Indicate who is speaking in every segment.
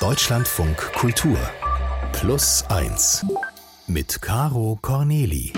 Speaker 1: Deutschlandfunk Kultur Plus 1 mit Caro Corneli.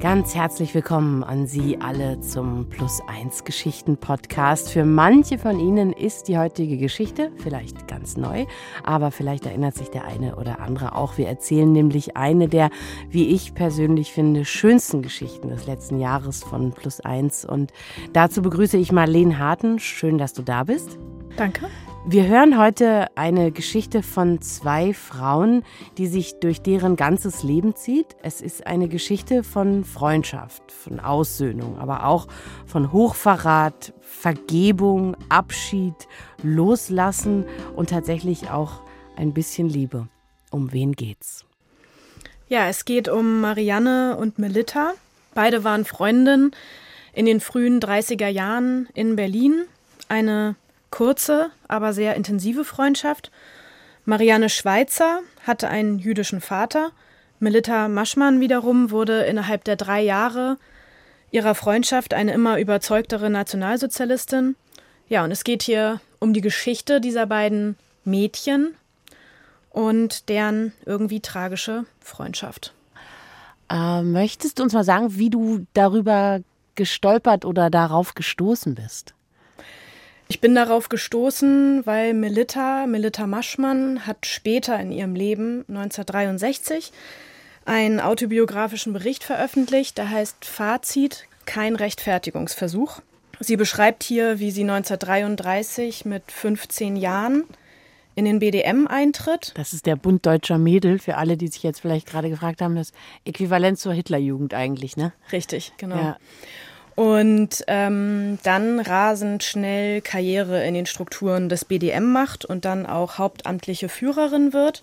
Speaker 2: Ganz herzlich willkommen an Sie alle zum Plus 1 Geschichten Podcast. Für manche von Ihnen ist die heutige Geschichte vielleicht ganz neu, aber vielleicht erinnert sich der eine oder andere auch. Wir erzählen nämlich eine der, wie ich persönlich finde, schönsten Geschichten des letzten Jahres von Plus 1. Und dazu begrüße ich Marlene Harten. Schön, dass du da bist.
Speaker 3: Danke.
Speaker 2: Wir hören heute eine Geschichte von zwei Frauen, die sich durch deren ganzes Leben zieht. Es ist eine Geschichte von Freundschaft, von Aussöhnung, aber auch von Hochverrat, Vergebung, Abschied, Loslassen und tatsächlich auch ein bisschen Liebe. Um wen geht's?
Speaker 3: Ja, es geht um Marianne und Melitta. Beide waren Freundinnen in den frühen 30er Jahren in Berlin. Eine kurze, aber sehr intensive Freundschaft. Marianne Schweitzer hatte einen jüdischen Vater. Melitta Maschmann wiederum wurde innerhalb der drei Jahre ihrer Freundschaft eine immer überzeugtere Nationalsozialistin. Ja, und es geht hier um die Geschichte dieser beiden Mädchen und deren irgendwie tragische Freundschaft.
Speaker 2: Äh, möchtest du uns mal sagen, wie du darüber gestolpert oder darauf gestoßen bist?
Speaker 3: Ich bin darauf gestoßen, weil Melitta, Melitta Maschmann, hat später in ihrem Leben, 1963, einen autobiografischen Bericht veröffentlicht, der heißt Fazit, kein Rechtfertigungsversuch. Sie beschreibt hier, wie sie 1933 mit 15 Jahren in den BDM eintritt.
Speaker 2: Das ist der Bund Deutscher Mädel, für alle, die sich jetzt vielleicht gerade gefragt haben, das Äquivalent zur Hitlerjugend eigentlich, ne?
Speaker 3: Richtig, genau. Ja und ähm, dann rasend schnell Karriere in den Strukturen des BDM macht und dann auch hauptamtliche Führerin wird.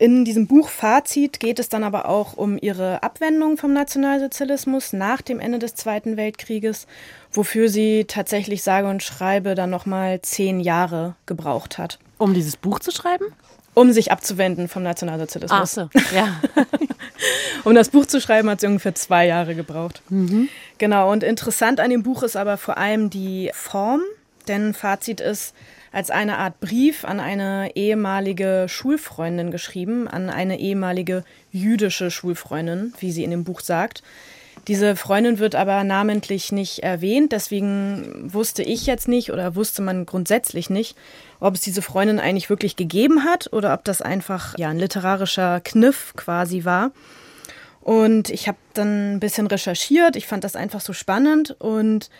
Speaker 3: In diesem Buch Fazit geht es dann aber auch um ihre Abwendung vom Nationalsozialismus nach dem Ende des Zweiten Weltkrieges, wofür sie tatsächlich sage und schreibe dann nochmal zehn Jahre gebraucht hat.
Speaker 2: Um dieses Buch zu schreiben?
Speaker 3: Um sich abzuwenden vom Nationalsozialismus. Ach
Speaker 2: so, ja.
Speaker 3: um das Buch zu schreiben, hat sie ungefähr zwei Jahre gebraucht. Mhm. Genau, und interessant an dem Buch ist aber vor allem die Form, denn Fazit ist als eine Art Brief an eine ehemalige Schulfreundin geschrieben, an eine ehemalige jüdische Schulfreundin, wie sie in dem Buch sagt. Diese Freundin wird aber namentlich nicht erwähnt, deswegen wusste ich jetzt nicht oder wusste man grundsätzlich nicht, ob es diese Freundin eigentlich wirklich gegeben hat oder ob das einfach ja ein literarischer Kniff quasi war. Und ich habe dann ein bisschen recherchiert. Ich fand das einfach so spannend und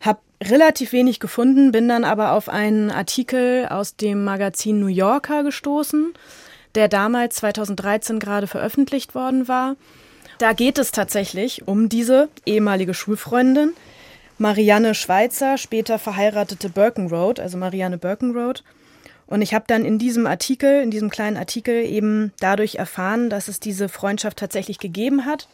Speaker 3: habe relativ wenig gefunden, bin dann aber auf einen Artikel aus dem Magazin New Yorker gestoßen, der damals 2013 gerade veröffentlicht worden war. Da geht es tatsächlich um diese ehemalige Schulfreundin, Marianne Schweizer, später verheiratete Birkenroad, also Marianne Birkenroad. Und ich habe dann in diesem Artikel, in diesem kleinen Artikel eben dadurch erfahren, dass es diese Freundschaft tatsächlich gegeben hat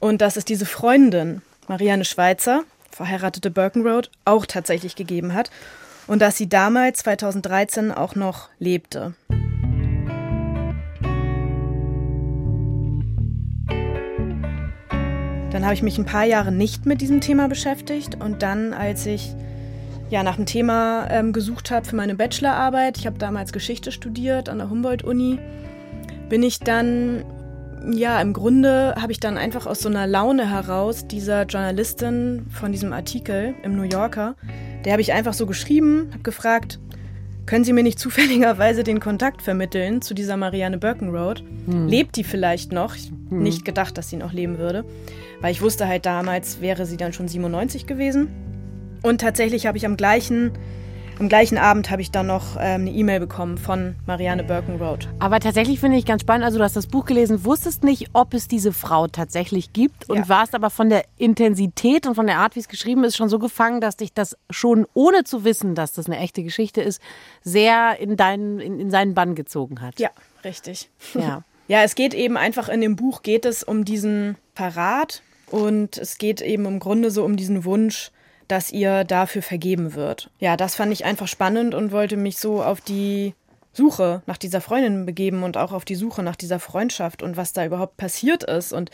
Speaker 3: und dass es diese Freundin, Marianne Schweizer, verheiratete Birkenroad, auch tatsächlich gegeben hat und dass sie damals 2013 auch noch lebte. Dann habe ich mich ein paar Jahre nicht mit diesem Thema beschäftigt und dann, als ich ja, nach einem Thema ähm, gesucht habe für meine Bachelorarbeit. Ich habe damals Geschichte studiert an der Humboldt-Uni. Bin ich dann, ja, im Grunde habe ich dann einfach aus so einer Laune heraus dieser Journalistin von diesem Artikel im New Yorker, der habe ich einfach so geschrieben, habe gefragt, können Sie mir nicht zufälligerweise den Kontakt vermitteln zu dieser Marianne Birkenroad? Hm. Lebt die vielleicht noch? Hm. Nicht gedacht, dass sie noch leben würde, weil ich wusste halt damals, wäre sie dann schon 97 gewesen. Und tatsächlich habe ich am gleichen, am gleichen Abend habe ich dann noch ähm, eine E-Mail bekommen von Marianne Birkenroad.
Speaker 2: Aber tatsächlich finde ich ganz spannend, also du hast das Buch gelesen, wusstest nicht, ob es diese Frau tatsächlich gibt und ja. warst aber von der Intensität und von der Art, wie es geschrieben ist, schon so gefangen, dass dich das schon ohne zu wissen, dass das eine echte Geschichte ist, sehr in, deinen, in, in seinen Bann gezogen hat.
Speaker 3: Ja, richtig. Ja. ja, es geht eben einfach in dem Buch geht es um diesen Verrat und es geht eben im Grunde so um diesen Wunsch, dass ihr dafür vergeben wird. Ja, das fand ich einfach spannend und wollte mich so auf die Suche nach dieser Freundin begeben und auch auf die Suche nach dieser Freundschaft und was da überhaupt passiert ist und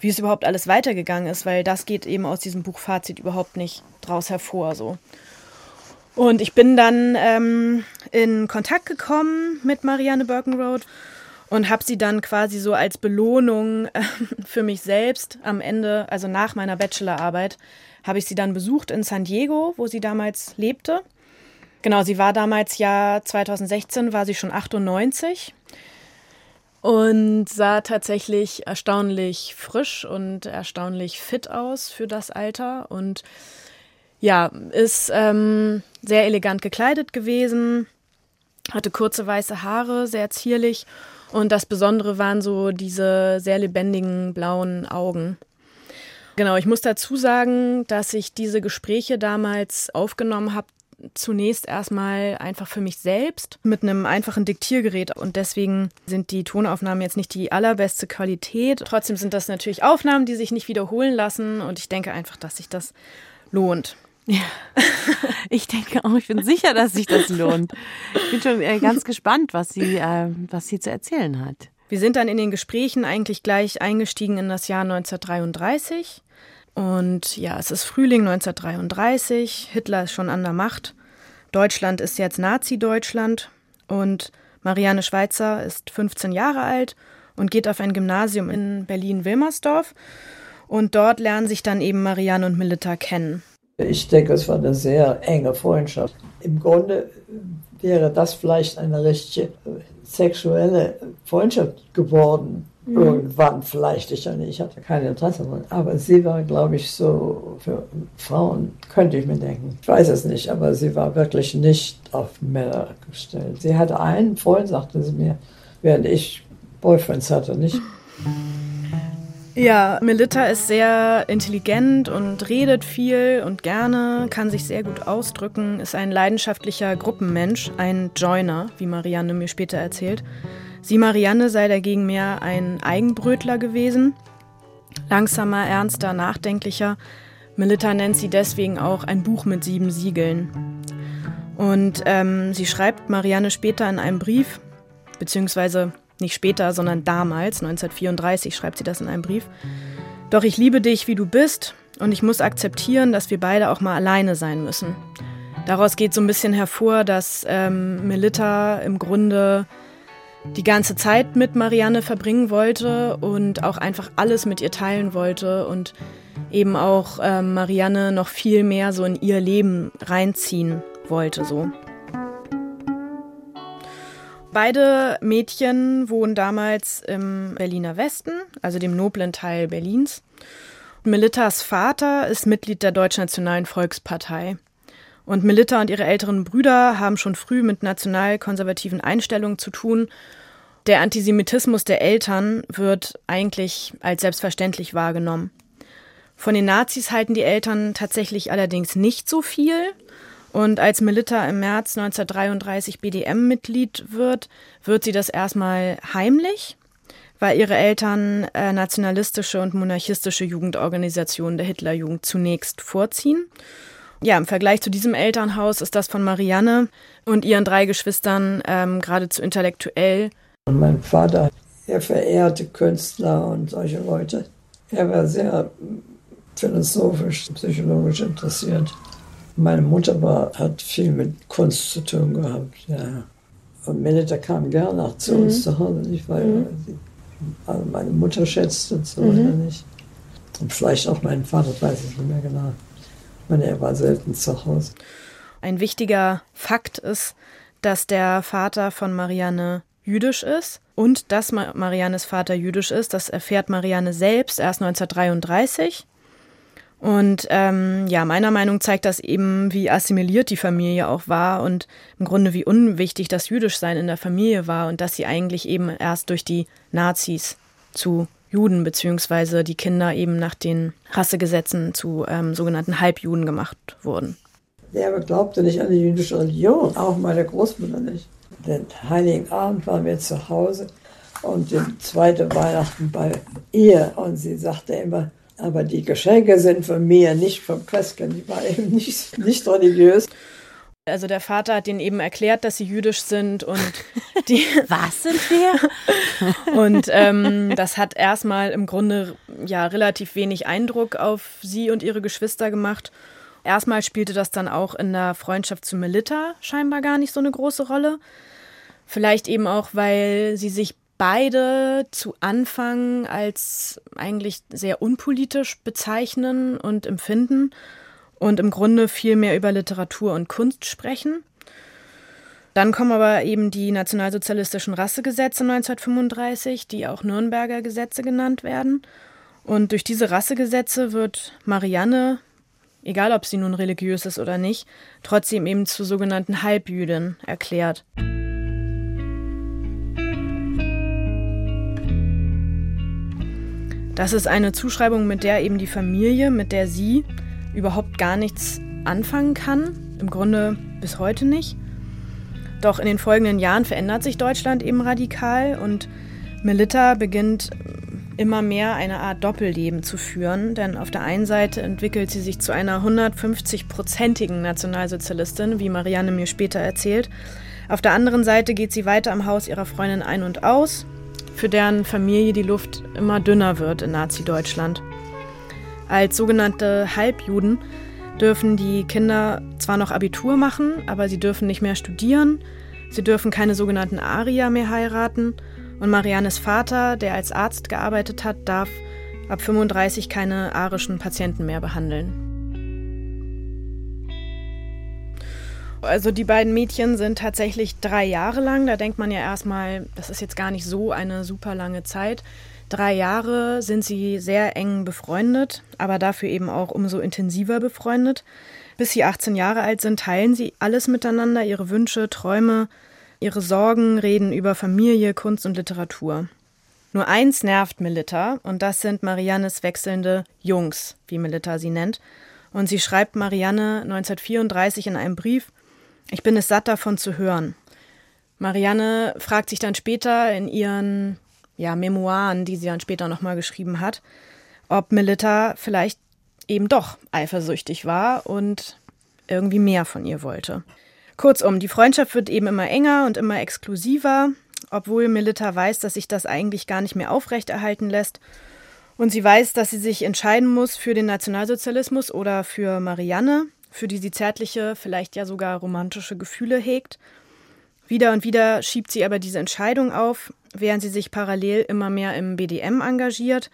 Speaker 3: wie es überhaupt alles weitergegangen ist, weil das geht eben aus diesem Buch Fazit überhaupt nicht draus hervor so. Und ich bin dann ähm, in Kontakt gekommen mit Marianne Birkenroad und habe sie dann quasi so als Belohnung äh, für mich selbst am Ende, also nach meiner Bachelorarbeit, habe ich sie dann besucht in San Diego, wo sie damals lebte. Genau, sie war damals ja 2016, war sie schon 98 und sah tatsächlich erstaunlich frisch und erstaunlich fit aus für das Alter und ja, ist ähm, sehr elegant gekleidet gewesen, hatte kurze weiße Haare, sehr zierlich und das Besondere waren so diese sehr lebendigen blauen Augen. Genau, ich muss dazu sagen, dass ich diese Gespräche damals aufgenommen habe, zunächst erstmal einfach für mich selbst mit einem einfachen Diktiergerät und deswegen sind die Tonaufnahmen jetzt nicht die allerbeste Qualität. Trotzdem sind das natürlich Aufnahmen, die sich nicht wiederholen lassen und ich denke einfach, dass sich das lohnt.
Speaker 2: Ja, ich denke auch, ich bin sicher, dass sich das lohnt. Ich bin schon äh, ganz gespannt, was sie, äh, was sie zu erzählen hat.
Speaker 3: Wir sind dann in den Gesprächen eigentlich gleich eingestiegen in das Jahr 1933. Und ja, es ist Frühling 1933, Hitler ist schon an der Macht, Deutschland ist jetzt Nazi-Deutschland und Marianne Schweitzer ist 15 Jahre alt und geht auf ein Gymnasium in Berlin-Wilmersdorf. Und dort lernen sich dann eben Marianne und Melita kennen.
Speaker 4: Ich denke, es war eine sehr enge Freundschaft. Im Grunde wäre das vielleicht eine richtige sexuelle Freundschaft geworden. Mhm. Irgendwann vielleicht, ich, ich hatte kein Interesse daran. Aber sie war, glaube ich, so für Frauen, könnte ich mir denken. Ich weiß es nicht, aber sie war wirklich nicht auf Männer gestellt. Sie hatte einen Freund, sagte sie mir, während ich Boyfriends hatte, nicht?
Speaker 3: Ja, Melita ist sehr intelligent und redet viel und gerne, kann sich sehr gut ausdrücken, ist ein leidenschaftlicher Gruppenmensch, ein Joiner, wie Marianne mir später erzählt. Sie, Marianne, sei dagegen mehr ein Eigenbrötler gewesen, langsamer, ernster, nachdenklicher. Melita nennt sie deswegen auch ein Buch mit sieben Siegeln. Und ähm, sie schreibt Marianne später in einem Brief, beziehungsweise nicht später, sondern damals, 1934, schreibt sie das in einem Brief. Doch ich liebe dich, wie du bist, und ich muss akzeptieren, dass wir beide auch mal alleine sein müssen. Daraus geht so ein bisschen hervor, dass ähm, Melita im Grunde die ganze Zeit mit Marianne verbringen wollte und auch einfach alles mit ihr teilen wollte und eben auch ähm, Marianne noch viel mehr so in ihr Leben reinziehen wollte so. Beide Mädchen wohnen damals im Berliner Westen, also dem noblen Teil Berlins. Melitas Vater ist Mitglied der Deutschnationalen Volkspartei. Und Melita und ihre älteren Brüder haben schon früh mit nationalkonservativen Einstellungen zu tun. Der Antisemitismus der Eltern wird eigentlich als selbstverständlich wahrgenommen. Von den Nazis halten die Eltern tatsächlich allerdings nicht so viel. Und als Melita im März 1933 BDM-Mitglied wird, wird sie das erstmal heimlich, weil ihre Eltern äh, nationalistische und monarchistische Jugendorganisationen der Hitlerjugend zunächst vorziehen. Ja, im Vergleich zu diesem Elternhaus ist das von Marianne und ihren drei Geschwistern ähm, geradezu intellektuell.
Speaker 4: Und mein Vater, er verehrte Künstler und solche Leute. Er war sehr philosophisch, psychologisch interessiert. Meine Mutter war, hat viel mit Kunst zu tun gehabt, ja. Und Melita kam gerne nach zu uns mhm. zu Hause, nicht, weil mhm. sie also meine Mutter schätzte und so mhm. nicht. Und vielleicht auch meinen Vater, weiß ich nicht mehr genau. Ich meine, er war selten zu Hause.
Speaker 3: Ein wichtiger Fakt ist, dass der Vater von Marianne jüdisch ist und dass Mariannes Vater jüdisch ist. Das erfährt Marianne selbst erst 1933. Und ähm, ja, meiner Meinung zeigt das eben, wie assimiliert die Familie auch war und im Grunde wie unwichtig das Jüdischsein in der Familie war und dass sie eigentlich eben erst durch die Nazis zu Juden beziehungsweise die Kinder eben nach den Rassegesetzen zu ähm, sogenannten Halbjuden gemacht wurden.
Speaker 4: Der glaubte nicht an die jüdische Religion, auch meine Großmutter nicht. Den Heiligen Abend waren wir zu Hause und den zweiten Weihnachten bei ihr und sie sagte immer, aber die Geschenke sind von mir, nicht vom Christkind. Ich war eben nicht, nicht religiös.
Speaker 3: Also der Vater hat ihnen eben erklärt, dass sie jüdisch sind und die.
Speaker 2: Was sind wir?
Speaker 3: und ähm, das hat erstmal im Grunde ja relativ wenig Eindruck auf sie und ihre Geschwister gemacht. Erstmal spielte das dann auch in der Freundschaft zu Melitta scheinbar gar nicht so eine große Rolle. Vielleicht eben auch, weil sie sich beide zu Anfang als eigentlich sehr unpolitisch bezeichnen und empfinden und im Grunde viel mehr über Literatur und Kunst sprechen. Dann kommen aber eben die nationalsozialistischen Rassegesetze 1935, die auch Nürnberger Gesetze genannt werden. Und durch diese Rassegesetze wird Marianne, egal ob sie nun religiös ist oder nicht, trotzdem eben zur sogenannten Halbjüdin erklärt. Das ist eine Zuschreibung, mit der eben die Familie, mit der sie überhaupt gar nichts anfangen kann. Im Grunde bis heute nicht. Doch in den folgenden Jahren verändert sich Deutschland eben radikal und Melitta beginnt immer mehr eine Art Doppelleben zu führen, denn auf der einen Seite entwickelt sie sich zu einer 150-prozentigen Nationalsozialistin, wie Marianne mir später erzählt. Auf der anderen Seite geht sie weiter am Haus ihrer Freundin ein und aus, für deren Familie die Luft immer dünner wird in Nazi-Deutschland. Als sogenannte Halbjuden dürfen die Kinder zwar noch Abitur machen, aber sie dürfen nicht mehr studieren, sie dürfen keine sogenannten Arier mehr heiraten und Mariannes Vater, der als Arzt gearbeitet hat, darf ab 35 keine arischen Patienten mehr behandeln. Also die beiden Mädchen sind tatsächlich drei Jahre lang. Da denkt man ja erstmal, das ist jetzt gar nicht so eine super lange Zeit. Drei Jahre sind sie sehr eng befreundet, aber dafür eben auch umso intensiver befreundet. Bis sie 18 Jahre alt sind, teilen sie alles miteinander, ihre Wünsche, Träume, ihre Sorgen, reden über Familie, Kunst und Literatur. Nur eins nervt Melitta, und das sind Mariannes wechselnde Jungs, wie Melitta sie nennt. Und sie schreibt Marianne 1934 in einem Brief, ich bin es satt davon zu hören. Marianne fragt sich dann später in ihren ja, Memoiren, die sie dann später nochmal geschrieben hat, ob Melitta vielleicht eben doch eifersüchtig war und irgendwie mehr von ihr wollte. Kurzum, die Freundschaft wird eben immer enger und immer exklusiver, obwohl Melitta weiß, dass sich das eigentlich gar nicht mehr aufrechterhalten lässt. Und sie weiß, dass sie sich entscheiden muss für den Nationalsozialismus oder für Marianne, für die sie zärtliche, vielleicht ja sogar romantische Gefühle hegt. Wieder und wieder schiebt sie aber diese Entscheidung auf, während sie sich parallel immer mehr im BDM engagiert.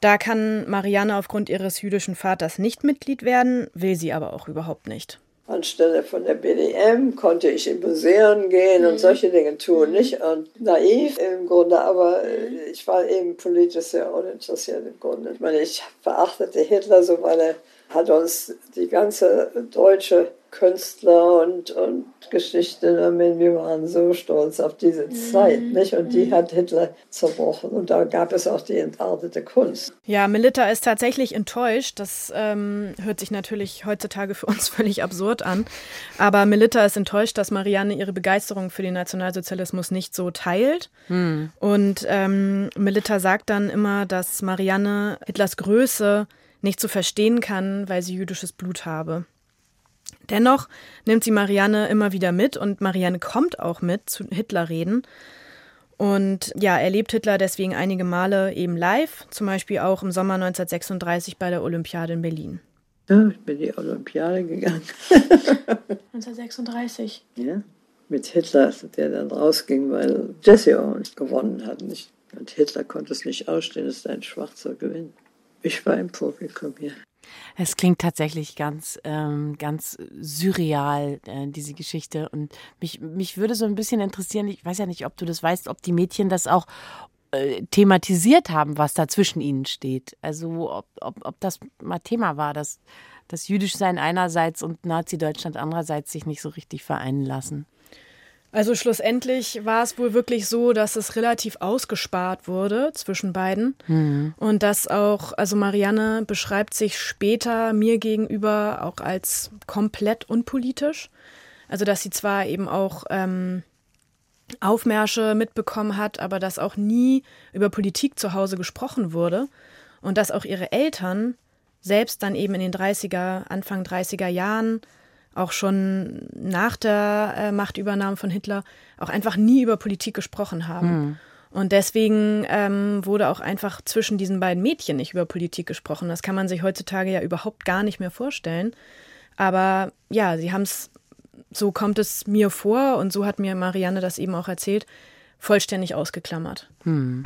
Speaker 3: Da kann Marianne aufgrund ihres jüdischen Vaters nicht Mitglied werden, will sie aber auch überhaupt nicht.
Speaker 4: Anstelle von der BDM konnte ich in Museen gehen und mhm. solche Dinge tun, nicht? Und naiv im Grunde, aber äh, ich war eben politisch sehr uninteressiert im Grunde. Ich meine, ich verachtete Hitler so, weil er hat uns die ganze deutsche Künstler und, und Geschichten, wir waren so stolz auf diese mhm. Zeit, nicht? Und die mhm. hat Hitler zerbrochen. Und da gab es auch die entartete Kunst.
Speaker 3: Ja, Melitta ist tatsächlich enttäuscht. Das ähm, hört sich natürlich heutzutage für uns völlig absurd an. Aber Melitta ist enttäuscht, dass Marianne ihre Begeisterung für den Nationalsozialismus nicht so teilt. Mhm. Und ähm, Melitta sagt dann immer, dass Marianne Hitlers Größe nicht zu verstehen kann, weil sie jüdisches Blut habe. Dennoch nimmt sie Marianne immer wieder mit und Marianne kommt auch mit zu Hitlerreden. Und ja, erlebt Hitler deswegen einige Male eben live, zum Beispiel auch im Sommer 1936 bei der Olympiade in Berlin.
Speaker 4: Ja, ich bin die Olympiade gegangen.
Speaker 3: 1936.
Speaker 4: Ja, mit Hitler, der dann rausging, weil Jesse Owens gewonnen hat. Nicht? Und Hitler konnte es nicht ausstehen, dass ein Schwarzer gewinnt. Ich war im Publikum hier.
Speaker 2: Es klingt tatsächlich ganz, ähm, ganz surreal, äh, diese Geschichte. Und mich, mich würde so ein bisschen interessieren, ich weiß ja nicht, ob du das weißt, ob die Mädchen das auch äh, thematisiert haben, was da zwischen ihnen steht. Also ob, ob, ob das mal Thema war, dass das Jüdischsein einerseits und Nazi-Deutschland andererseits sich nicht so richtig vereinen lassen.
Speaker 3: Also schlussendlich war es wohl wirklich so, dass es relativ ausgespart wurde zwischen beiden. Mhm. Und dass auch, also Marianne beschreibt sich später mir gegenüber auch als komplett unpolitisch. Also dass sie zwar eben auch ähm, Aufmärsche mitbekommen hat, aber dass auch nie über Politik zu Hause gesprochen wurde. Und dass auch ihre Eltern selbst dann eben in den 30er, Anfang 30er Jahren auch schon nach der äh, Machtübernahme von Hitler auch einfach nie über Politik gesprochen haben. Mhm. Und deswegen ähm, wurde auch einfach zwischen diesen beiden Mädchen nicht über Politik gesprochen. Das kann man sich heutzutage ja überhaupt gar nicht mehr vorstellen. Aber ja, sie haben es, so kommt es mir vor und so hat mir Marianne das eben auch erzählt, vollständig ausgeklammert. Hm.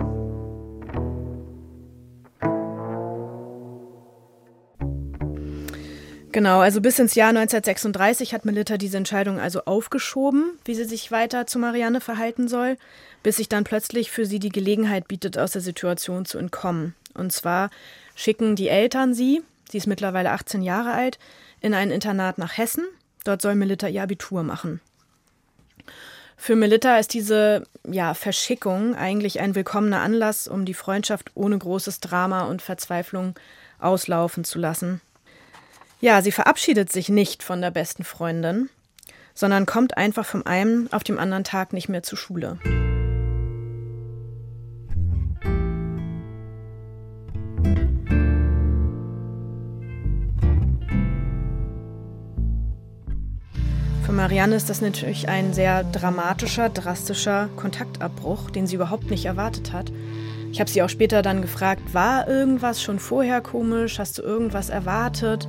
Speaker 3: Genau, also bis ins Jahr 1936 hat Melitta diese Entscheidung also aufgeschoben, wie sie sich weiter zu Marianne verhalten soll, bis sich dann plötzlich für sie die Gelegenheit bietet, aus der Situation zu entkommen. Und zwar schicken die Eltern sie, sie ist mittlerweile 18 Jahre alt, in ein Internat nach Hessen. Dort soll Melitta ihr Abitur machen. Für Melitta ist diese ja, Verschickung eigentlich ein willkommener Anlass, um die Freundschaft ohne großes Drama und Verzweiflung auslaufen zu lassen. Ja, sie verabschiedet sich nicht von der besten Freundin, sondern kommt einfach vom einen auf dem anderen Tag nicht mehr zur Schule. Für Marianne ist das natürlich ein sehr dramatischer, drastischer Kontaktabbruch, den sie überhaupt nicht erwartet hat. Ich habe sie auch später dann gefragt, war irgendwas schon vorher komisch? Hast du irgendwas erwartet?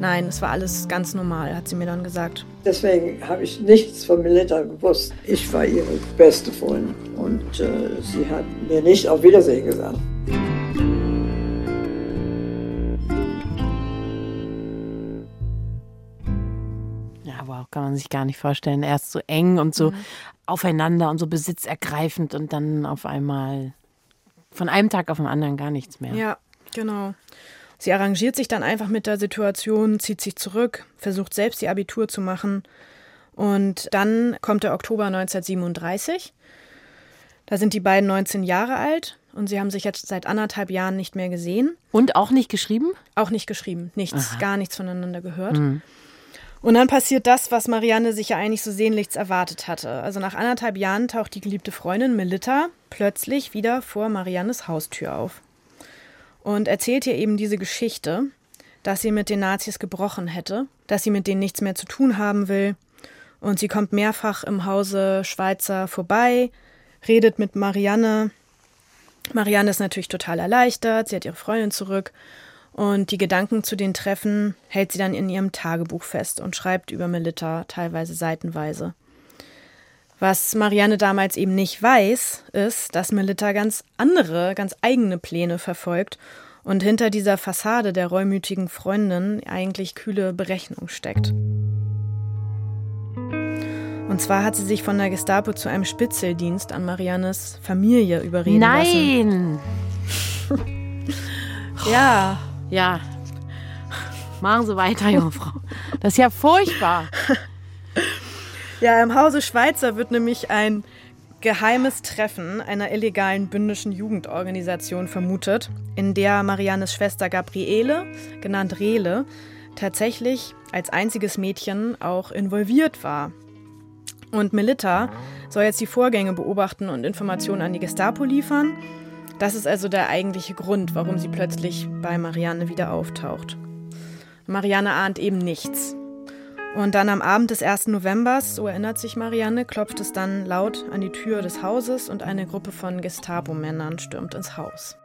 Speaker 3: Nein, es war alles ganz normal, hat sie mir dann gesagt.
Speaker 4: Deswegen habe ich nichts von Melita gewusst. Ich war ihre beste Freundin und äh, sie hat mir nicht auf Wiedersehen gesagt.
Speaker 2: Ja, wow, kann man sich gar nicht vorstellen. Erst so eng und so mhm. aufeinander und so besitzergreifend und dann auf einmal von einem Tag auf den anderen gar nichts mehr.
Speaker 3: Ja, genau. Sie arrangiert sich dann einfach mit der Situation, zieht sich zurück, versucht selbst die Abitur zu machen. Und dann kommt der Oktober 1937. Da sind die beiden 19 Jahre alt und sie haben sich jetzt seit anderthalb Jahren nicht mehr gesehen.
Speaker 2: Und auch nicht geschrieben?
Speaker 3: Auch nicht geschrieben. Nichts, Aha. gar nichts voneinander gehört. Mhm. Und dann passiert das, was Marianne sich ja eigentlich so sehnlichst erwartet hatte. Also nach anderthalb Jahren taucht die geliebte Freundin Melitta plötzlich wieder vor Mariannes Haustür auf und erzählt ihr eben diese Geschichte, dass sie mit den Nazis gebrochen hätte, dass sie mit denen nichts mehr zu tun haben will. Und sie kommt mehrfach im Hause Schweizer vorbei, redet mit Marianne. Marianne ist natürlich total erleichtert, sie hat ihre Freundin zurück und die Gedanken zu den Treffen hält sie dann in ihrem Tagebuch fest und schreibt über Melitta teilweise seitenweise. Was Marianne damals eben nicht weiß, ist, dass Melitta ganz andere, ganz eigene Pläne verfolgt und hinter dieser Fassade der reumütigen Freundin eigentlich kühle Berechnung steckt. Und zwar hat sie sich von der Gestapo zu einem Spitzeldienst an Mariannes Familie überreden
Speaker 2: Nein.
Speaker 3: lassen. ja.
Speaker 2: Ja. Machen Sie weiter, junge Frau. Das ist ja furchtbar.
Speaker 3: Ja, im Hause Schweizer wird nämlich ein geheimes Treffen einer illegalen bündischen Jugendorganisation vermutet, in der Mariannes Schwester Gabriele, genannt Rele, tatsächlich als einziges Mädchen auch involviert war. Und Melitta soll jetzt die Vorgänge beobachten und Informationen an die Gestapo liefern. Das ist also der eigentliche Grund, warum sie plötzlich bei Marianne wieder auftaucht. Marianne ahnt eben nichts. Und dann am Abend des 1. Novembers, so erinnert sich Marianne, klopft es dann laut an die Tür des Hauses und eine Gruppe von Gestapo-Männern stürmt ins Haus.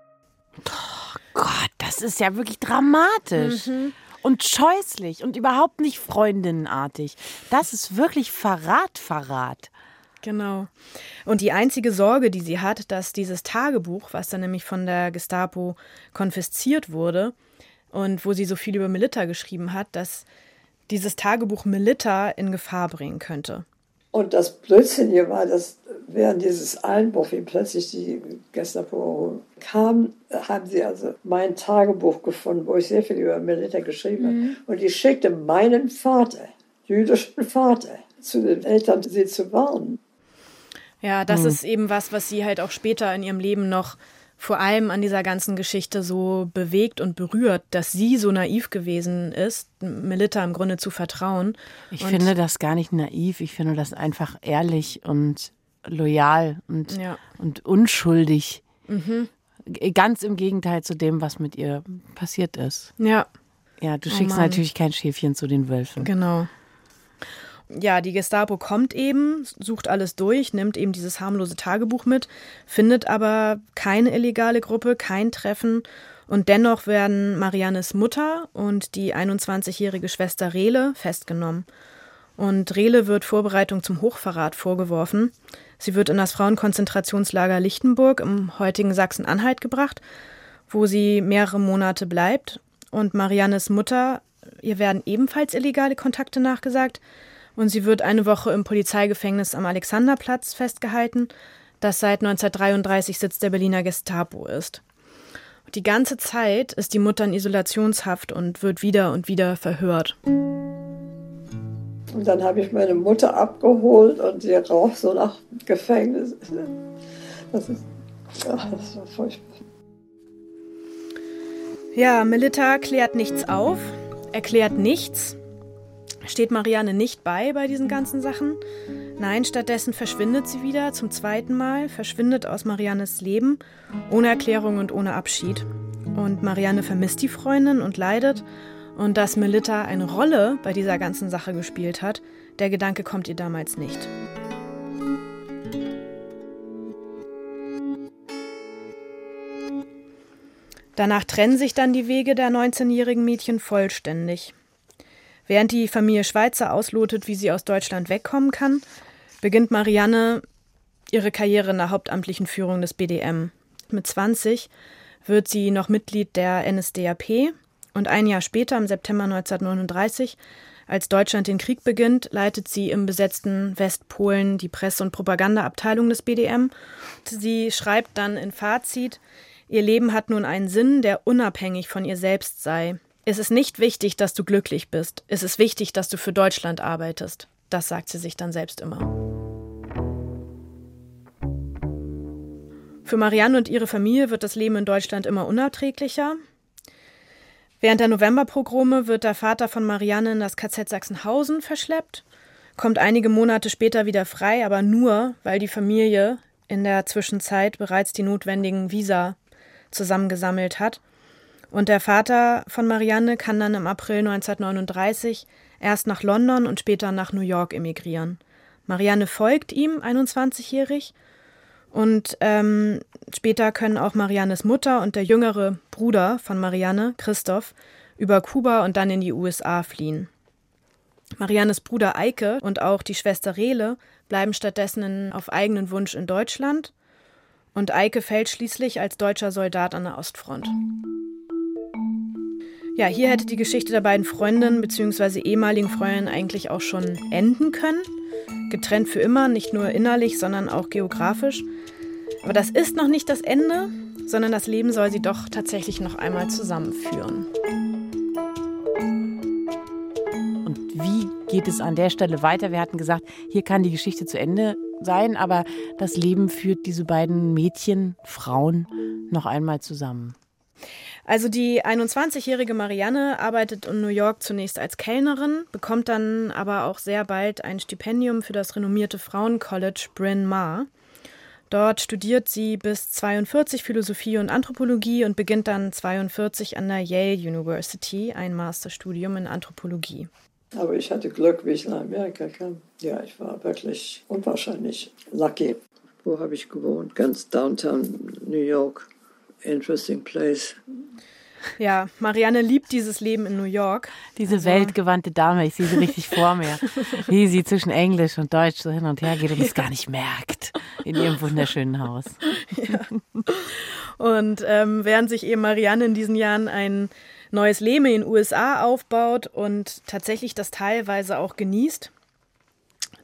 Speaker 2: Oh Gott, das ist ja wirklich dramatisch. Mhm. Und scheußlich und überhaupt nicht freundinnenartig. Das ist wirklich Verrat, Verrat.
Speaker 3: Genau. Und die einzige Sorge, die sie hat, dass dieses Tagebuch, was dann nämlich von der Gestapo konfisziert wurde und wo sie so viel über Melitta geschrieben hat, dass dieses Tagebuch Melitta in Gefahr bringen könnte.
Speaker 4: Und das Blödsinnige war, dass während dieses Einbruch, wie plötzlich die Gestapo kam, haben sie also mein Tagebuch gefunden, wo ich sehr viel über Melitta geschrieben habe. Mhm. Und die schickte meinen Vater, jüdischen Vater, zu den Eltern, sie zu warnen.
Speaker 3: Ja, das mhm. ist eben was, was sie halt auch später in ihrem Leben noch vor allem an dieser ganzen Geschichte so bewegt und berührt, dass sie so naiv gewesen ist, Melitta im Grunde zu vertrauen.
Speaker 2: Ich und finde das gar nicht naiv, ich finde das einfach ehrlich und loyal und, ja. und unschuldig. Mhm. Ganz im Gegenteil zu dem, was mit ihr passiert ist.
Speaker 3: Ja.
Speaker 2: Ja, du oh schickst Mann. natürlich kein Schäfchen zu den Wölfen.
Speaker 3: Genau. Ja, die Gestapo kommt eben, sucht alles durch, nimmt eben dieses harmlose Tagebuch mit, findet aber keine illegale Gruppe, kein Treffen und dennoch werden Mariannes Mutter und die 21-jährige Schwester Rele festgenommen. Und Rele wird Vorbereitung zum Hochverrat vorgeworfen. Sie wird in das Frauenkonzentrationslager Lichtenburg im heutigen Sachsen-Anhalt gebracht, wo sie mehrere Monate bleibt. Und Mariannes Mutter, ihr werden ebenfalls illegale Kontakte nachgesagt und sie wird eine Woche im Polizeigefängnis am Alexanderplatz festgehalten, das seit 1933 Sitz der Berliner Gestapo ist. Die ganze Zeit ist die Mutter in Isolationshaft und wird wieder und wieder verhört.
Speaker 4: Und dann habe ich meine Mutter abgeholt und sie rauf so nach Gefängnis. Das ist, ach, das war furchtbar.
Speaker 3: Ja, Melita klärt nichts auf, erklärt nichts steht Marianne nicht bei bei diesen ganzen Sachen. Nein, stattdessen verschwindet sie wieder zum zweiten Mal, verschwindet aus Mariannes Leben, ohne Erklärung und ohne Abschied. Und Marianne vermisst die Freundin und leidet. Und dass Melita eine Rolle bei dieser ganzen Sache gespielt hat, der Gedanke kommt ihr damals nicht. Danach trennen sich dann die Wege der 19-jährigen Mädchen vollständig. Während die Familie Schweizer auslotet, wie sie aus Deutschland wegkommen kann, beginnt Marianne ihre Karriere in der hauptamtlichen Führung des BDM. Mit 20 wird sie noch Mitglied der NSDAP und ein Jahr später, im September 1939, als Deutschland den Krieg beginnt, leitet sie im besetzten Westpolen die Presse- und Propagandaabteilung des BDM. Sie schreibt dann in Fazit, ihr Leben hat nun einen Sinn, der unabhängig von ihr selbst sei. Es ist nicht wichtig, dass du glücklich bist. Es ist wichtig, dass du für Deutschland arbeitest. Das sagt sie sich dann selbst immer. Für Marianne und ihre Familie wird das Leben in Deutschland immer unerträglicher. Während der Novemberpogrome wird der Vater von Marianne in das KZ Sachsenhausen verschleppt, kommt einige Monate später wieder frei, aber nur, weil die Familie in der Zwischenzeit bereits die notwendigen Visa zusammengesammelt hat und der Vater von Marianne kann dann im April 1939 erst nach London und später nach New York emigrieren. Marianne folgt ihm, 21-jährig, und ähm, später können auch Mariannes Mutter und der jüngere Bruder von Marianne, Christoph, über Kuba und dann in die USA fliehen. Mariannes Bruder Eike und auch die Schwester Rele bleiben stattdessen in, auf eigenen Wunsch in Deutschland und Eike fällt schließlich als deutscher Soldat an der Ostfront. Ja, hier hätte die Geschichte der beiden Freundinnen bzw. ehemaligen Freundinnen eigentlich auch schon enden können. Getrennt für immer, nicht nur innerlich, sondern auch geografisch. Aber das ist noch nicht das Ende, sondern das Leben soll sie doch tatsächlich noch einmal zusammenführen.
Speaker 2: Und wie geht es an der Stelle weiter? Wir hatten gesagt, hier kann die Geschichte zu Ende sein, aber das Leben führt diese beiden Mädchen, Frauen noch einmal zusammen.
Speaker 3: Also die 21-jährige Marianne arbeitet in New York zunächst als Kellnerin, bekommt dann aber auch sehr bald ein Stipendium für das renommierte Frauencollege Bryn Mawr. Dort studiert sie bis 42 Philosophie und Anthropologie und beginnt dann 42 an der Yale University ein Masterstudium in Anthropologie.
Speaker 4: Aber ich hatte Glück, wie ich nach Amerika kam. Ja, ich war wirklich unwahrscheinlich lucky. Wo habe ich gewohnt? Ganz downtown New York interesting place.
Speaker 3: Ja, Marianne liebt dieses Leben in New York.
Speaker 2: Diese also. weltgewandte Dame, ich sehe sie richtig vor mir, wie sie zwischen Englisch und Deutsch so hin und her geht und es gar nicht merkt in ihrem wunderschönen Haus. Ja.
Speaker 3: Und ähm, während sich eben Marianne in diesen Jahren ein neues Leben in den USA aufbaut und tatsächlich das teilweise auch genießt,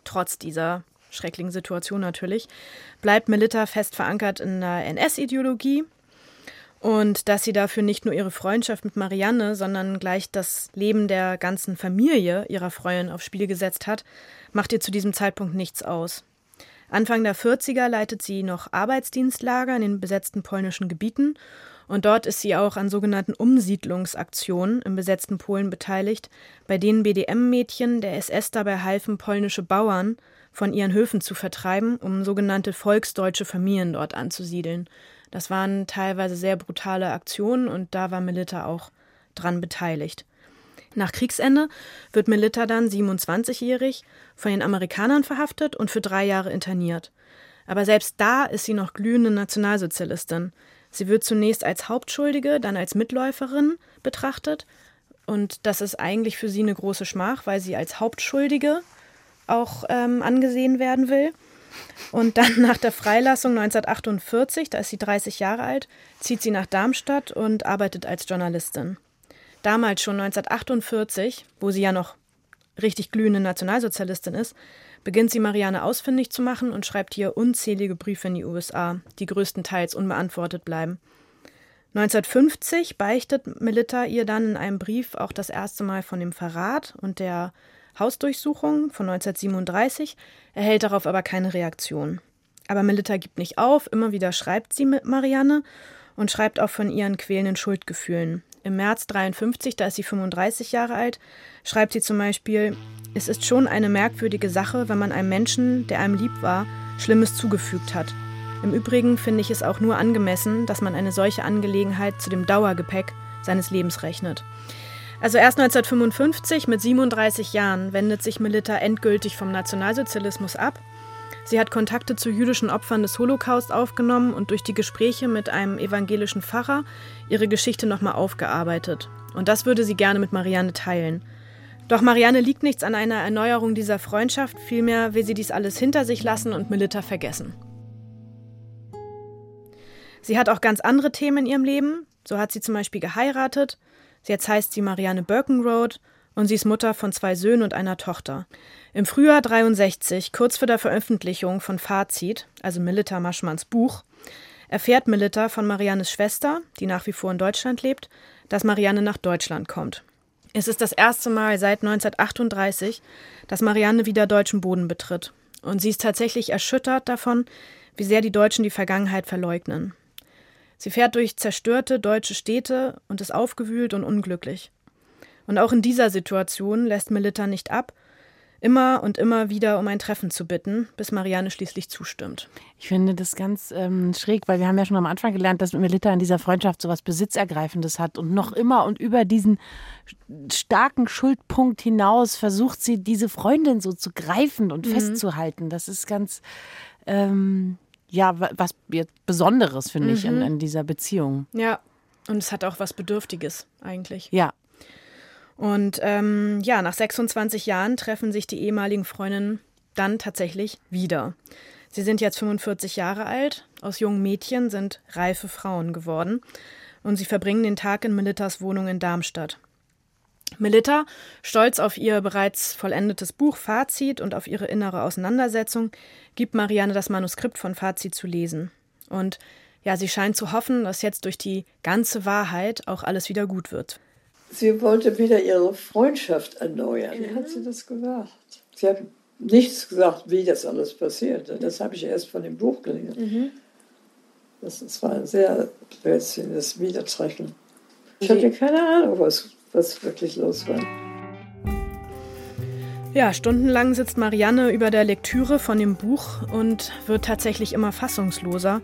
Speaker 3: trotz dieser schrecklichen Situation natürlich, bleibt Melita fest verankert in der NS-Ideologie und dass sie dafür nicht nur ihre Freundschaft mit Marianne, sondern gleich das Leben der ganzen Familie ihrer Freundin aufs Spiel gesetzt hat, macht ihr zu diesem Zeitpunkt nichts aus. Anfang der 40er leitet sie noch Arbeitsdienstlager in den besetzten polnischen Gebieten und dort ist sie auch an sogenannten Umsiedlungsaktionen im besetzten Polen beteiligt, bei denen BDM-Mädchen der SS dabei halfen, polnische Bauern von ihren Höfen zu vertreiben, um sogenannte volksdeutsche Familien dort anzusiedeln. Das waren teilweise sehr brutale Aktionen und da war Melita auch dran beteiligt. Nach Kriegsende wird Melitta dann 27-jährig von den Amerikanern verhaftet und für drei Jahre interniert. Aber selbst da ist sie noch glühende Nationalsozialistin. Sie wird zunächst als Hauptschuldige, dann als Mitläuferin betrachtet. Und das ist eigentlich für sie eine große Schmach, weil sie als Hauptschuldige auch ähm, angesehen werden will. Und dann nach der Freilassung 1948, da ist sie 30 Jahre alt, zieht sie nach Darmstadt und arbeitet als Journalistin. Damals schon 1948, wo sie ja noch richtig glühende Nationalsozialistin ist, beginnt sie Marianne ausfindig zu machen und schreibt ihr unzählige Briefe in die USA, die größtenteils unbeantwortet bleiben. 1950 beichtet Melitta ihr dann in einem Brief auch das erste Mal von dem Verrat und der Hausdurchsuchung von 1937, erhält darauf aber keine Reaktion. Aber Melitta gibt nicht auf, immer wieder schreibt sie mit Marianne und schreibt auch von ihren quälenden Schuldgefühlen. Im März 53, da ist sie 35 Jahre alt, schreibt sie zum Beispiel, es ist schon eine merkwürdige Sache, wenn man einem Menschen, der einem lieb war, Schlimmes zugefügt hat. Im Übrigen finde ich es auch nur angemessen, dass man eine solche Angelegenheit zu dem Dauergepäck seines Lebens rechnet. Also erst 1955 mit 37 Jahren wendet sich Melitta endgültig vom Nationalsozialismus ab. Sie hat Kontakte zu jüdischen Opfern des Holocaust aufgenommen und durch die Gespräche mit einem evangelischen Pfarrer ihre Geschichte nochmal aufgearbeitet. Und das würde sie gerne mit Marianne teilen. Doch Marianne liegt nichts an einer Erneuerung dieser Freundschaft, vielmehr will sie dies alles hinter sich lassen und Melitta vergessen. Sie hat auch ganz andere Themen in ihrem Leben. So hat sie zum Beispiel geheiratet, Jetzt heißt sie Marianne Birkenroad und sie ist Mutter von zwei Söhnen und einer Tochter. Im Frühjahr 63, kurz vor der Veröffentlichung von Fazit, also Melita Maschmanns Buch, erfährt Melita von Mariannes Schwester, die nach wie vor in Deutschland lebt, dass Marianne nach Deutschland kommt. Es ist das erste Mal seit 1938, dass Marianne wieder deutschen Boden betritt. Und sie ist tatsächlich erschüttert davon, wie sehr die Deutschen die Vergangenheit verleugnen. Sie fährt durch zerstörte deutsche Städte und ist aufgewühlt und unglücklich. Und auch in dieser Situation lässt Melitta nicht ab, immer und immer wieder um ein Treffen zu bitten, bis Marianne schließlich zustimmt.
Speaker 2: Ich finde das ganz ähm, schräg, weil wir haben ja schon am Anfang gelernt, dass Melitta in dieser Freundschaft so was Besitzergreifendes hat und noch immer und über diesen starken Schuldpunkt hinaus versucht sie, diese Freundin so zu greifen und mhm. festzuhalten. Das ist ganz ähm, ja, was Besonderes, finde mhm. ich, in, in dieser Beziehung.
Speaker 3: Ja, und es hat auch was Bedürftiges eigentlich.
Speaker 2: Ja.
Speaker 3: Und ähm, ja, nach 26 Jahren treffen sich die ehemaligen Freundinnen dann tatsächlich wieder. Sie sind jetzt 45 Jahre alt, aus jungen Mädchen sind reife Frauen geworden und sie verbringen den Tag in Melittas Wohnung in Darmstadt. Melitta, stolz auf ihr bereits vollendetes Buch Fazit und auf ihre innere Auseinandersetzung, gibt Marianne das Manuskript von Fazit zu lesen. Und ja, sie scheint zu hoffen, dass jetzt durch die ganze Wahrheit auch alles wieder gut wird.
Speaker 4: Sie wollte wieder ihre Freundschaft erneuern. Wie hat sie das gemacht? Sie hat nichts gesagt, wie das alles passierte. Das habe ich erst von dem Buch gelesen. Mhm. Das, das war ein sehr rätselndes Wiedertreffen. Ich hatte keine Ahnung, was was wirklich los war.
Speaker 3: Ja, stundenlang sitzt Marianne über der Lektüre von dem Buch und wird tatsächlich immer fassungsloser.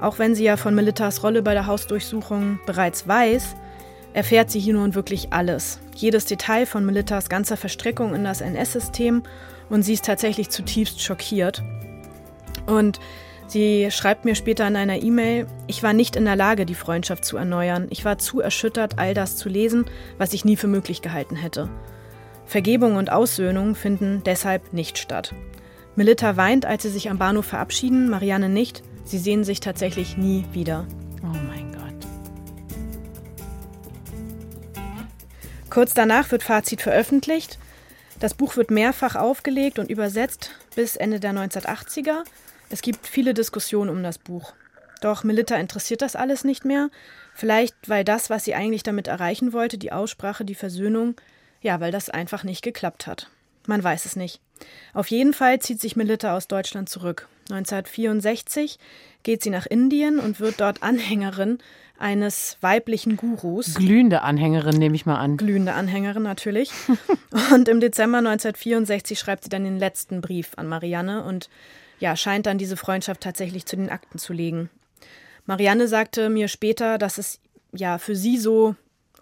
Speaker 3: Auch wenn sie ja von Melittas Rolle bei der Hausdurchsuchung bereits weiß, erfährt sie hier nun wirklich alles. Jedes Detail von Melittas ganzer Verstrickung in das NS-System und sie ist tatsächlich zutiefst schockiert. Und Sie schreibt mir später in einer E-Mail, ich war nicht in der Lage, die Freundschaft zu erneuern. Ich war zu erschüttert, all das zu lesen, was ich nie für möglich gehalten hätte. Vergebung und Aussöhnung finden deshalb nicht statt. Melitta weint, als sie sich am Bahnhof verabschieden, Marianne nicht. Sie sehen sich tatsächlich nie wieder.
Speaker 2: Oh mein Gott.
Speaker 3: Kurz danach wird Fazit veröffentlicht. Das Buch wird mehrfach aufgelegt und übersetzt bis Ende der 1980er. Es gibt viele Diskussionen um das Buch. Doch Melitta interessiert das alles nicht mehr. Vielleicht, weil das, was sie eigentlich damit erreichen wollte, die Aussprache, die Versöhnung, ja, weil das einfach nicht geklappt hat. Man weiß es nicht. Auf jeden Fall zieht sich Melitta aus Deutschland zurück. 1964 geht sie nach Indien und wird dort Anhängerin eines weiblichen Gurus.
Speaker 2: Glühende Anhängerin, nehme ich mal an.
Speaker 3: Glühende Anhängerin natürlich. und im Dezember 1964 schreibt sie dann den letzten Brief an Marianne und ja, scheint dann diese Freundschaft tatsächlich zu den Akten zu legen. Marianne sagte mir später, dass es ja für sie so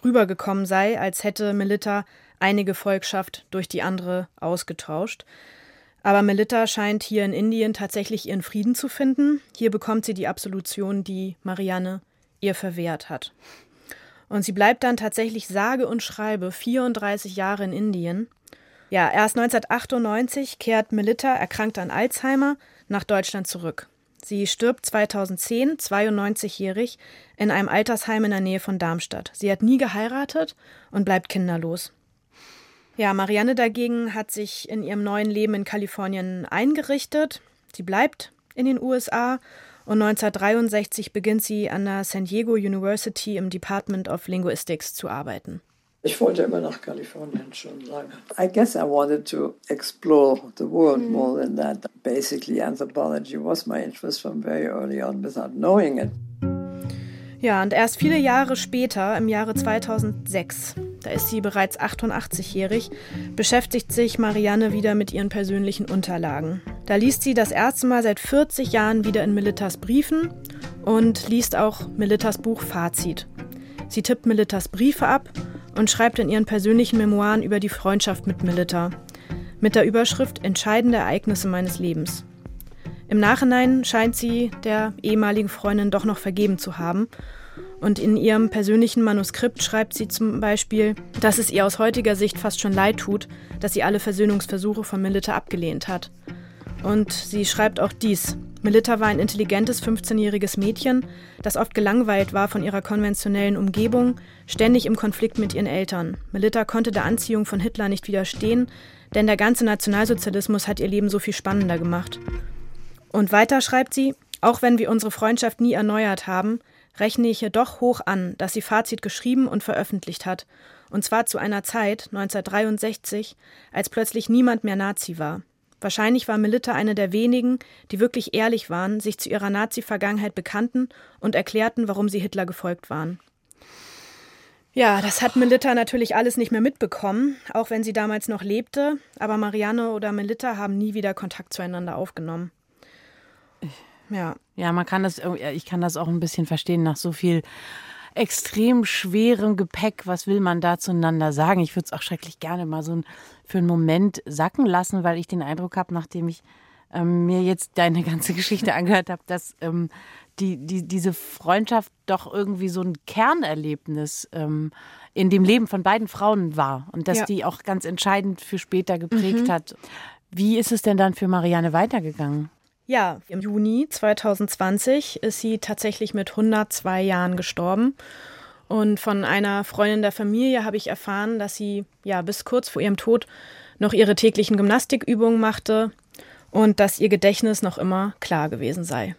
Speaker 3: rübergekommen sei, als hätte Melitta eine Gefolgschaft durch die andere ausgetauscht. Aber Melitta scheint hier in Indien tatsächlich ihren Frieden zu finden. Hier bekommt sie die Absolution, die Marianne ihr verwehrt hat. Und sie bleibt dann tatsächlich sage und schreibe 34 Jahre in Indien. Ja, erst 1998 kehrt Melitta, erkrankt an Alzheimer, nach Deutschland zurück. Sie stirbt 2010, 92-jährig, in einem Altersheim in der Nähe von Darmstadt. Sie hat nie geheiratet und bleibt kinderlos. Ja, Marianne dagegen hat sich in ihrem neuen Leben in Kalifornien eingerichtet. Sie bleibt in den USA und 1963 beginnt sie an der San Diego University im Department of Linguistics zu arbeiten.
Speaker 4: Ich wollte immer nach Kalifornien schon lange. I guess I wanted to explore the world mm. more than that. Basically, anthropology was my interest from very early on without knowing it.
Speaker 3: Ja, und erst viele Jahre später, im Jahre 2006, da ist sie bereits 88-jährig, beschäftigt sich Marianne wieder mit ihren persönlichen Unterlagen. Da liest sie das erste Mal seit 40 Jahren wieder in Melitas Briefen und liest auch Melitas Buch Fazit. Sie tippt Melitas Briefe ab und schreibt in ihren persönlichen Memoiren über die Freundschaft mit Melita, mit der Überschrift Entscheidende Ereignisse meines Lebens. Im Nachhinein scheint sie der ehemaligen Freundin doch noch vergeben zu haben. Und in ihrem persönlichen Manuskript schreibt sie zum Beispiel, dass es ihr aus heutiger Sicht fast schon leid tut, dass sie alle Versöhnungsversuche von Melita abgelehnt hat. Und sie schreibt auch dies. Melita war ein intelligentes 15-jähriges Mädchen, das oft gelangweilt war von ihrer konventionellen Umgebung, ständig im Konflikt mit ihren Eltern. Melita konnte der Anziehung von Hitler nicht widerstehen, denn der ganze Nationalsozialismus hat ihr Leben so viel spannender gemacht. Und weiter schreibt sie, auch wenn wir unsere Freundschaft nie erneuert haben, rechne ich ihr doch hoch an, dass sie Fazit geschrieben und veröffentlicht hat, und zwar zu einer Zeit, 1963, als plötzlich niemand mehr Nazi war. Wahrscheinlich war Melitta eine der wenigen, die wirklich ehrlich waren, sich zu ihrer Nazi-Vergangenheit bekannten und erklärten, warum sie Hitler gefolgt waren. Ja, das hat Melitta natürlich alles nicht mehr mitbekommen, auch wenn sie damals noch lebte, aber Marianne oder Melitta haben nie wieder Kontakt zueinander aufgenommen.
Speaker 2: Ja. Ja, man kann das, ich kann das auch ein bisschen verstehen nach so viel extrem schwerem Gepäck. Was will man da zueinander sagen? Ich würde es auch schrecklich gerne mal so für einen Moment sacken lassen, weil ich den Eindruck habe, nachdem ich ähm, mir jetzt deine ganze Geschichte angehört habe, dass ähm, die, die, diese Freundschaft doch irgendwie so ein Kernerlebnis ähm, in dem Leben von beiden Frauen war und dass ja. die auch ganz entscheidend für später geprägt mhm. hat. Wie ist es denn dann für Marianne weitergegangen?
Speaker 3: Ja, im Juni 2020 ist sie tatsächlich mit 102 Jahren gestorben. Und von einer Freundin der Familie habe ich erfahren, dass sie ja bis kurz vor ihrem Tod noch ihre täglichen Gymnastikübungen machte und dass ihr Gedächtnis noch immer klar gewesen sei.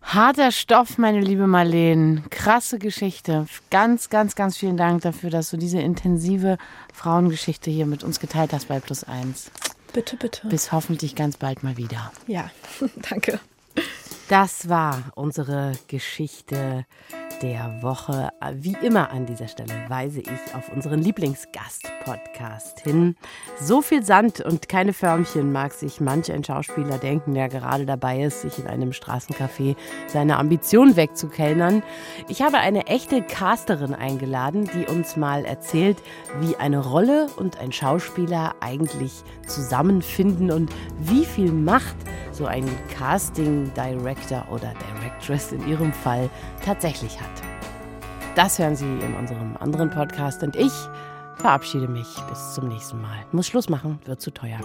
Speaker 2: Harter Stoff, meine liebe Marleen. Krasse Geschichte. Ganz, ganz, ganz vielen Dank dafür, dass du diese intensive Frauengeschichte hier mit uns geteilt hast bei Plus Eins.
Speaker 3: Bitte, bitte.
Speaker 2: Bis hoffentlich ganz bald mal wieder.
Speaker 3: Ja, danke.
Speaker 2: Das war unsere Geschichte der Woche. Wie immer an dieser Stelle weise ich auf unseren Lieblingsgast-Podcast hin. So viel Sand und keine Förmchen mag sich manch ein Schauspieler denken, der gerade dabei ist, sich in einem Straßencafé seine Ambition wegzukellnern. Ich habe eine echte Casterin eingeladen, die uns mal erzählt, wie eine Rolle und ein Schauspieler eigentlich zusammenfinden und wie viel Macht so ein Casting Director oder Directress in ihrem Fall tatsächlich hat. Das hören Sie in unserem anderen Podcast und ich verabschiede mich bis zum nächsten Mal. Muss Schluss machen, wird zu teuer.